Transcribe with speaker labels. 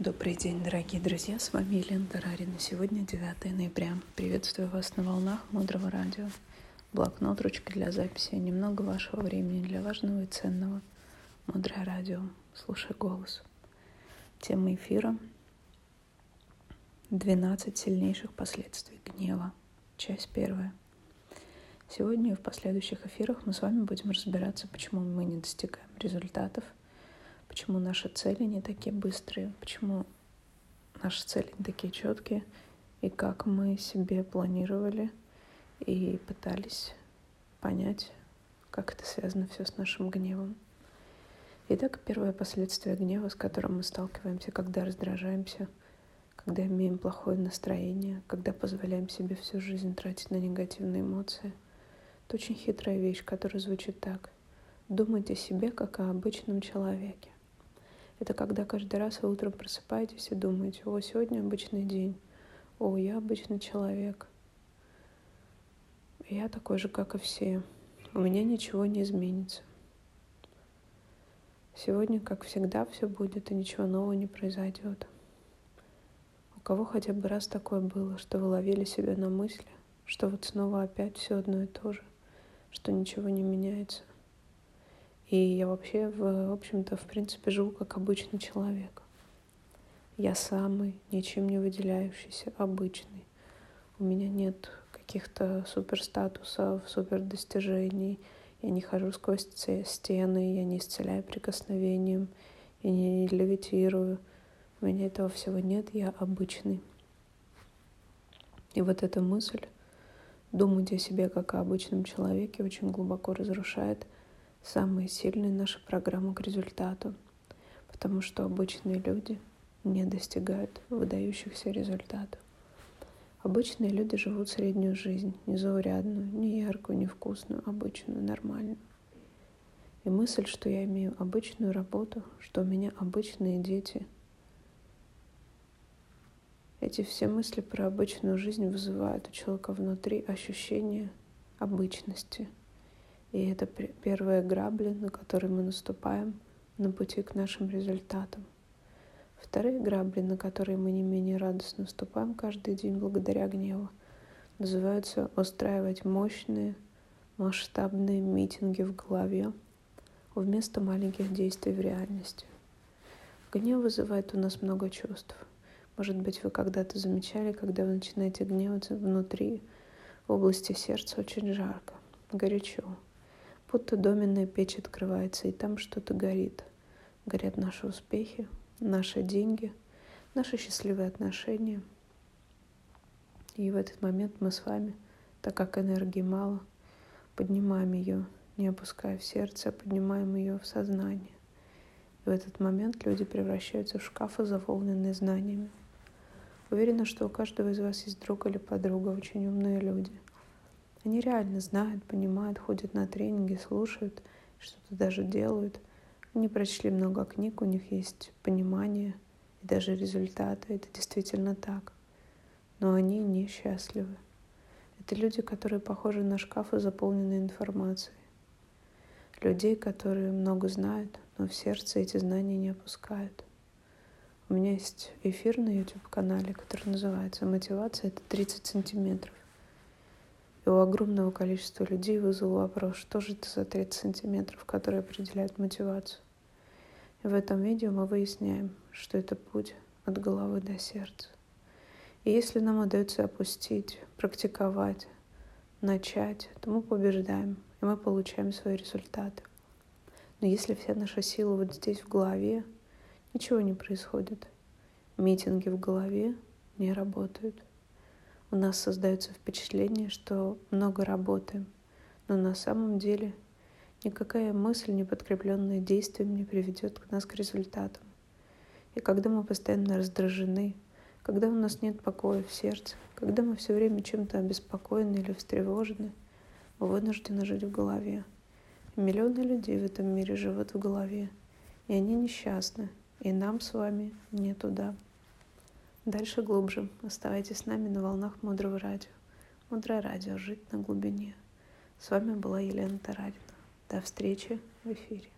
Speaker 1: Добрый день, дорогие друзья, с вами Елена Тарарина. Сегодня 9 ноября. Приветствую вас на волнах Мудрого Радио. Блокнот, ручка для записи, немного вашего времени для важного и ценного. Мудрое Радио. Слушай голос. Тема эфира 12 сильнейших последствий гнева. Часть первая. Сегодня и в последующих эфирах мы с вами будем разбираться, почему мы не достигаем результатов – почему наши цели не такие быстрые, почему наши цели не такие четкие, и как мы себе планировали и пытались понять, как это связано все с нашим гневом. Итак, первое последствие гнева, с которым мы сталкиваемся, когда раздражаемся, когда имеем плохое настроение, когда позволяем себе всю жизнь тратить на негативные эмоции, это очень хитрая вещь, которая звучит так. Думать о себе, как о обычном человеке. Это когда каждый раз вы утром просыпаетесь и думаете, о, сегодня обычный день, о, я обычный человек, я такой же, как и все, у меня ничего не изменится. Сегодня, как всегда, все будет, и ничего нового не произойдет. У кого хотя бы раз такое было, что вы ловили себя на мысли, что вот снова опять все одно и то же, что ничего не меняется – и я вообще, в общем-то, в принципе, живу как обычный человек. Я самый, ничем не выделяющийся, обычный. У меня нет каких-то супер статусов, супер достижений. Я не хожу сквозь стены, я не исцеляю прикосновением, я не левитирую. У меня этого всего нет, я обычный. И вот эта мысль, думать о себе как о обычном человеке, очень глубоко разрушает – самые сильные наши программы к результату, потому что обычные люди не достигают выдающихся результатов. Обычные люди живут среднюю жизнь, не заурядную, не яркую, не вкусную, обычную, нормальную. И мысль, что я имею обычную работу, что у меня обычные дети, эти все мысли про обычную жизнь вызывают у человека внутри ощущение обычности – и это первые грабли, на которые мы наступаем на пути к нашим результатам. Вторые грабли, на которые мы не менее радостно наступаем каждый день благодаря гневу, называются устраивать мощные, масштабные митинги в голове вместо маленьких действий в реальности. Гнев вызывает у нас много чувств. Может быть, вы когда-то замечали, когда вы начинаете гневаться внутри, в области сердца очень жарко, горячо будто доменная печь открывается, и там что-то горит. Горят наши успехи, наши деньги, наши счастливые отношения. И в этот момент мы с вами, так как энергии мало, поднимаем ее, не опуская в сердце, а поднимаем ее в сознание. И в этот момент люди превращаются в шкафы, заполненные знаниями. Уверена, что у каждого из вас есть друг или подруга, очень умные люди – они реально знают, понимают, ходят на тренинги, слушают, что-то даже делают. Они прочли много книг, у них есть понимание и даже результаты. Это действительно так. Но они несчастливы. Это люди, которые похожи на шкафы, заполненные информацией. Людей, которые много знают, но в сердце эти знания не опускают. У меня есть эфир на YouTube-канале, который называется «Мотивация — это 30 сантиметров». И у огромного количества людей вызвал вопрос, что же это за 30 сантиметров, которые определяют мотивацию. И в этом видео мы выясняем, что это путь от головы до сердца. И если нам удается опустить, практиковать, начать, то мы побеждаем, и мы получаем свои результаты. Но если вся наша сила вот здесь в голове, ничего не происходит. Митинги в голове не работают у нас создается впечатление, что много работаем, но на самом деле никакая мысль, не подкрепленная действием, не приведет к нас к результатам. И когда мы постоянно раздражены, когда у нас нет покоя в сердце, когда мы все время чем-то обеспокоены или встревожены, мы вынуждены жить в голове. И миллионы людей в этом мире живут в голове, и они несчастны, и нам с вами не туда. Дальше глубже. Оставайтесь с нами на волнах Мудрого Радио. Мудрое Радио. Жить на глубине. С вами была Елена Тарарина. До встречи в эфире.